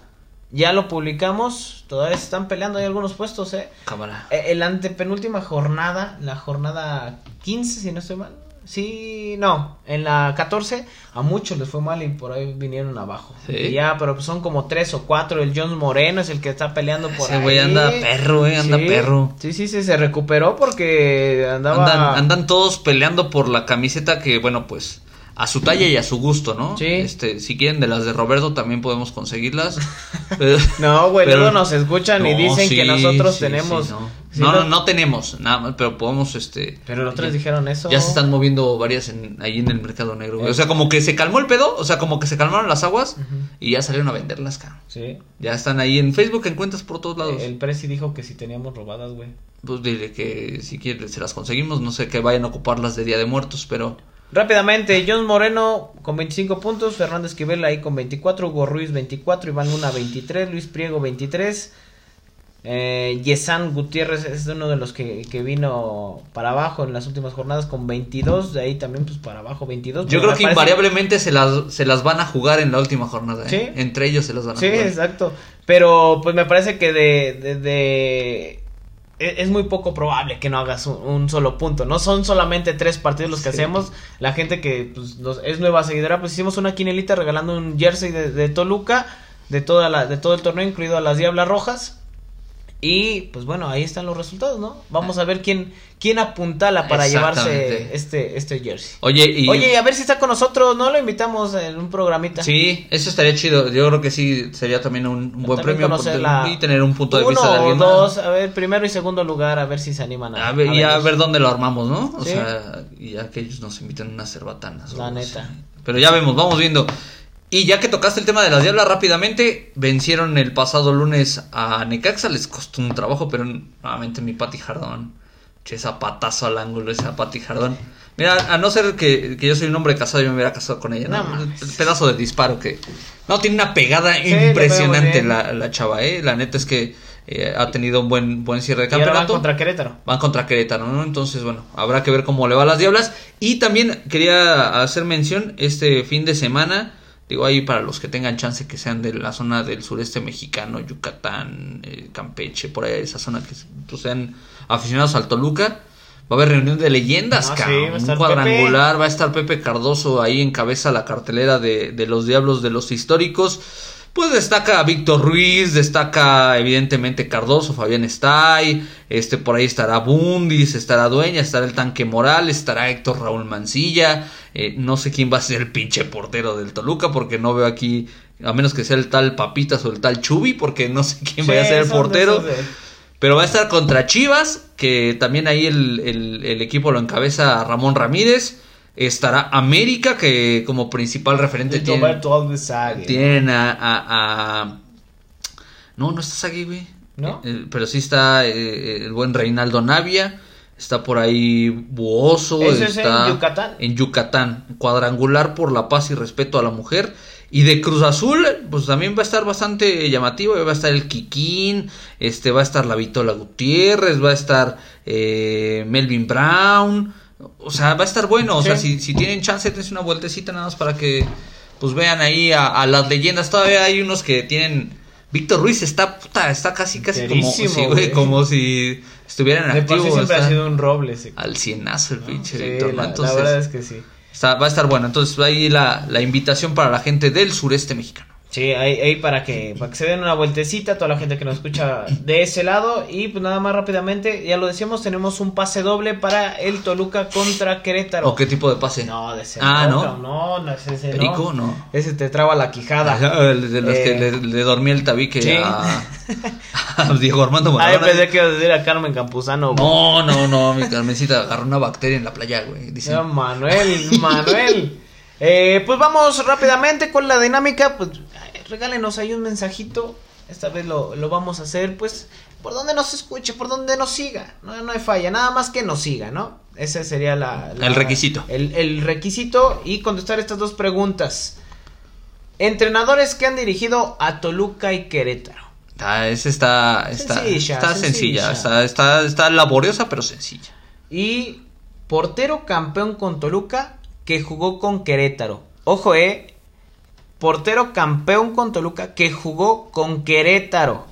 Ya lo publicamos, todavía se están peleando hay algunos puestos, ¿eh? Cámara. Eh, El antepenúltima jornada, la jornada 15, si no estoy mal. Sí, no, en la 14 a muchos les fue mal y por ahí vinieron abajo. Sí. Y ya, pero son como tres o cuatro. El Jones Moreno es el que está peleando por Ese ahí. güey anda perro, eh, anda Sí. perro. Sí, sí, sí, se recuperó porque andaba... Andan, andan todos peleando por la camiseta que, bueno, pues a su talla y a su gusto, ¿no? Sí. Este, si quieren de las de Roberto también podemos conseguirlas. No, güey, luego nos escuchan y dicen sí, que nosotros sí, tenemos sí, no. Sí, no, no, no tenemos nada más, pero podemos, este... Pero los tres ya- dijeron eso. Ya se están moviendo varias en, ahí en el mercado negro, güey. O sea, como que se calmó el pedo, o sea, como que se calmaron las aguas y ya salieron a venderlas, cabrón. Sí. Ya están ahí en Facebook, en cuentas por todos lados. El Prezi dijo que si teníamos robadas, güey. Pues dile que si quiere se las conseguimos, no sé que vayan a ocuparlas de Día de Muertos, pero... Rápidamente, John Moreno con 25 puntos, Fernando Esquivel ahí con 24, Hugo Ruiz 24, Iván Luna 23, Luis Priego 23, eh, Yesan Gutiérrez es uno de los que, que vino para abajo en las últimas jornadas con 22, de ahí también pues para abajo 22. Yo creo que parece- invariablemente se las, se las van a jugar en la última jornada. ¿eh? Sí. Entre ellos se las van a Sí, jugar. exacto. Pero pues me parece que de, de, de- e- es muy poco probable que no hagas un, un solo punto. No son solamente tres partidos los que Sí. hacemos. La gente que pues, nos- es nueva seguidora, pues hicimos una quinelita regalando un jersey de, de Toluca, de toda la, de todo el torneo, incluido a las Diablas Rojas. Y pues bueno, ahí están los resultados, ¿no? Vamos a ver quién, quién apuntala para llevarse este, este jersey. Oye, y... Oye, a ver si está con nosotros, ¿no? Lo invitamos en un programita. Sí, eso estaría chido. Yo creo que sí sería también un, un buen También premio la- y tener un punto de Uno vista de o alguien dos, más. a ver, primero y segundo lugar, a ver si se animan a, A ver, a y a verlos. ver dónde lo armamos, ¿no? O Sí. sea, y ya que ellos nos inviten unas cerbatanas. o La neta. así. Pero ya vemos, vamos viendo. Y ya que tocaste el tema de las diablas rápidamente, vencieron el pasado lunes a Necaxa, les costó un trabajo, pero nuevamente mi Pati Jardón. Che, zapatazo al ángulo esa Pati Jardón. Mira, a no ser que, que yo soy un hombre casado, yo me hubiera casado con ella, ¿no? No pedazo de disparo que... No, tiene una pegada Sí, impresionante la, la chava, ¿eh? La neta es que eh, ha tenido un buen, buen cierre de Y ahora van campeonato. contra Querétaro. Van contra Querétaro, ¿no? Entonces, bueno, habrá que ver cómo le va a las Diablas. Y también quería hacer mención este fin de semana, digo ahí para los que tengan chance que sean de la zona del sureste mexicano, Yucatán, eh, Campeche, por ahí esa zona que pues, sean aficionados al Toluca. Va a haber reunión de leyendas, cabrón. estar un cuadrangular, va a estar Pepe Cardoso ahí encabeza la cartelera de, de los Diablos de los históricos. Pues destaca Víctor Ruiz, destaca evidentemente Cardoso, Fabián Stay, este por ahí estará Bundis, estará Dueña, estará el Tanque Moral, estará Héctor Raúl Mancilla, eh, no sé quién va a ser el pinche portero del Toluca porque no veo aquí, a menos que sea el tal Papitas o el tal Chubi, porque no sé quién vaya a ser el portero. de- Pero va a estar contra Chivas, que también ahí el, el- el equipo lo encabeza Ramón Ramírez. Estará América, que como principal referente tiene, Roberto Alves Sague, tienen a, a- a- No, no está Sagui, güey. ¿No? Eh, pero sí está eh, el buen Reinaldo Navia. Está por ahí Buoso. ¿Ese es en está Yucatán? En Yucatán. Cuadrangular por la paz y respeto a la mujer. Y de Cruz Azul, pues también va a estar bastante llamativo. Va a estar el Kikín. Este, va a estar la Vitola Gutiérrez. Va a estar eh, Melvin Brown. O sea, va a estar bueno. O Sí. sea, si, si tienen chance, dense una vueltecita nada más para que pues vean ahí a, a las leyendas. Todavía hay unos que tienen. Víctor Ruiz está puta, está casi casi como, sí, güey, como si sí activos. siempre ha sido un roble ese. Al cienazo el ¿no? pinche Sí, Víctor, la, la Entonces, verdad es que sí. está- va a estar bueno. Entonces, ahí la, la invitación para la gente del sureste mexicano. Sí, ahí, ahí para que para que se den una vueltecita toda la gente que nos escucha de ese lado y pues nada más rápidamente, ya lo decíamos, tenemos un pase doble para el Toluca contra Querétaro. ¿O qué tipo de pase? No, de ese Ah, no, ¿no? no, es ese Perico, no. no. Ese te traba la quijada. El de los que Eh, le, le dormía el tabique sí. a, a Diego Armando Ah, Maradona. yo pensé que iba a decir a Carmen Campuzano. güey. No, no, no, mi Carmencita agarró una bacteria en la playa, güey. Dice, Manuel, Manuel. Eh, pues vamos rápidamente con la dinámica. Pues regálenos ahí un mensajito. Esta vez lo, lo vamos a hacer, pues, por donde nos escuche, por donde nos siga. No, no hay falla, nada más que nos siga, ¿no? Ese sería la, la- El requisito. El, el requisito y contestar estas dos preguntas. Entrenadores que han dirigido a Toluca y Querétaro. Ah, esa está, está, Sencilla, está sencilla. sencilla, está, está, está laboriosa pero sencilla. Y portero campeón con Toluca que jugó con Querétaro. Ojo, eh. Portero campeón con Toluca que jugó con Querétaro.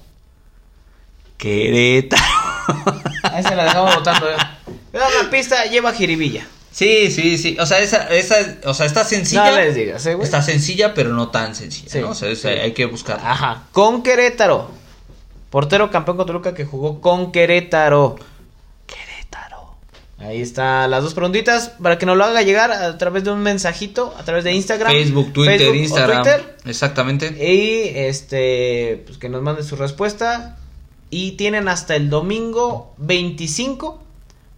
Querétaro. Ahí se la dejamos votando. eh. Una pista, lleva jiribilla. Sí, sí, sí. O sea, esa, esa, o sea, está sencilla. No les digas, eh. Está sencilla, pero no tan sencilla. Sí, ¿no? O sea, es- sí. hay que buscar. Ajá. Con Querétaro. Portero campeón con Toluca que jugó con Querétaro. Ahí está las dos preguntitas para que nos lo haga llegar a través de un mensajito, a través de Instagram, Facebook, Twitter, Facebook o Instagram. Twitter. Exactamente. Y este, pues que nos mande su respuesta. y tienen hasta el domingo 25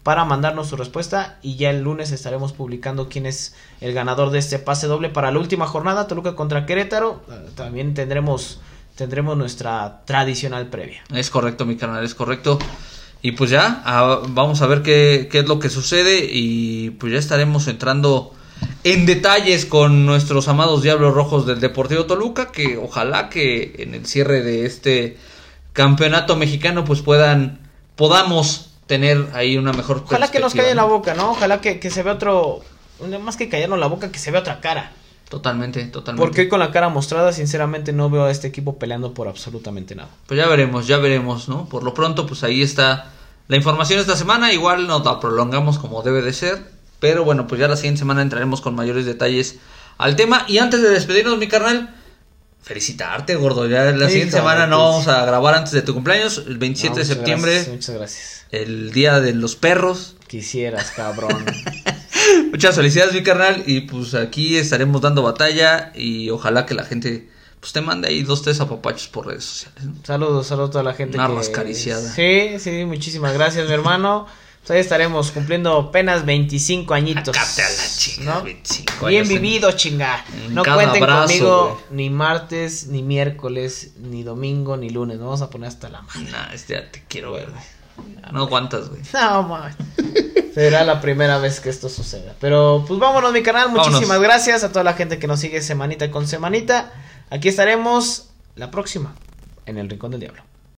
para mandarnos su respuesta y ya el lunes estaremos publicando quién es el ganador de este pase doble para la última jornada Toluca contra Querétaro. También tendremos tendremos nuestra tradicional previa. Es correcto, mi canal, es correcto. Y pues ya, vamos a ver qué, qué es lo que sucede y pues ya estaremos entrando en detalles con nuestros amados Diablos Rojos del Deportivo Toluca, que ojalá que en el cierre de este campeonato mexicano pues puedan, podamos tener ahí una mejor Ojalá que nos perspectiva, calle la ¿no? boca, ¿no? Ojalá que, que se vea otro, más que callarnos la boca, que se vea otra cara. Totalmente, totalmente. Porque hoy con la cara mostrada, sinceramente, no veo a este equipo peleando por absolutamente nada. Pues ya veremos, ya veremos, ¿no? Por lo pronto, pues ahí está la información esta semana. Igual nos la prolongamos como debe de ser. Pero bueno, pues ya la siguiente semana entraremos con mayores detalles al tema. Y antes de despedirnos, mi carnal, felicitarte, gordo. Ya la Sí, siguiente semana no pues. vamos a grabar antes de tu cumpleaños, el 27 No, de septiembre, gracias, muchas gracias. el día de los perros. Quisieras, cabrón. Muchas felicidades, mi carnal. Y pues aquí estaremos dando batalla. Y ojalá que la gente pues te mande ahí dos, tres apapachos por redes sociales. ¿no? saludos, saludos a toda la gente. Una que... rascariciada. Sí, sí, muchísimas gracias, mi hermano. Pues ahí estaremos cumpliendo apenas 25 añitos. Acate a la chinga, ¿no? 25 Bien en- vivido, chinga. en No cuenten conmigo ni martes, ni miércoles, ni domingo, ni lunes. Nos vamos a poner hasta la madre. Nah, este ya te quiero ver, güey. No aguantas, güey. No, mames. Será la primera vez que esto suceda. Pero pues vámonos, mi canal. Muchísimas Vámonos. gracias a toda la gente que nos sigue semanita con semanita. Aquí estaremos la próxima en el Rincón del Diablo.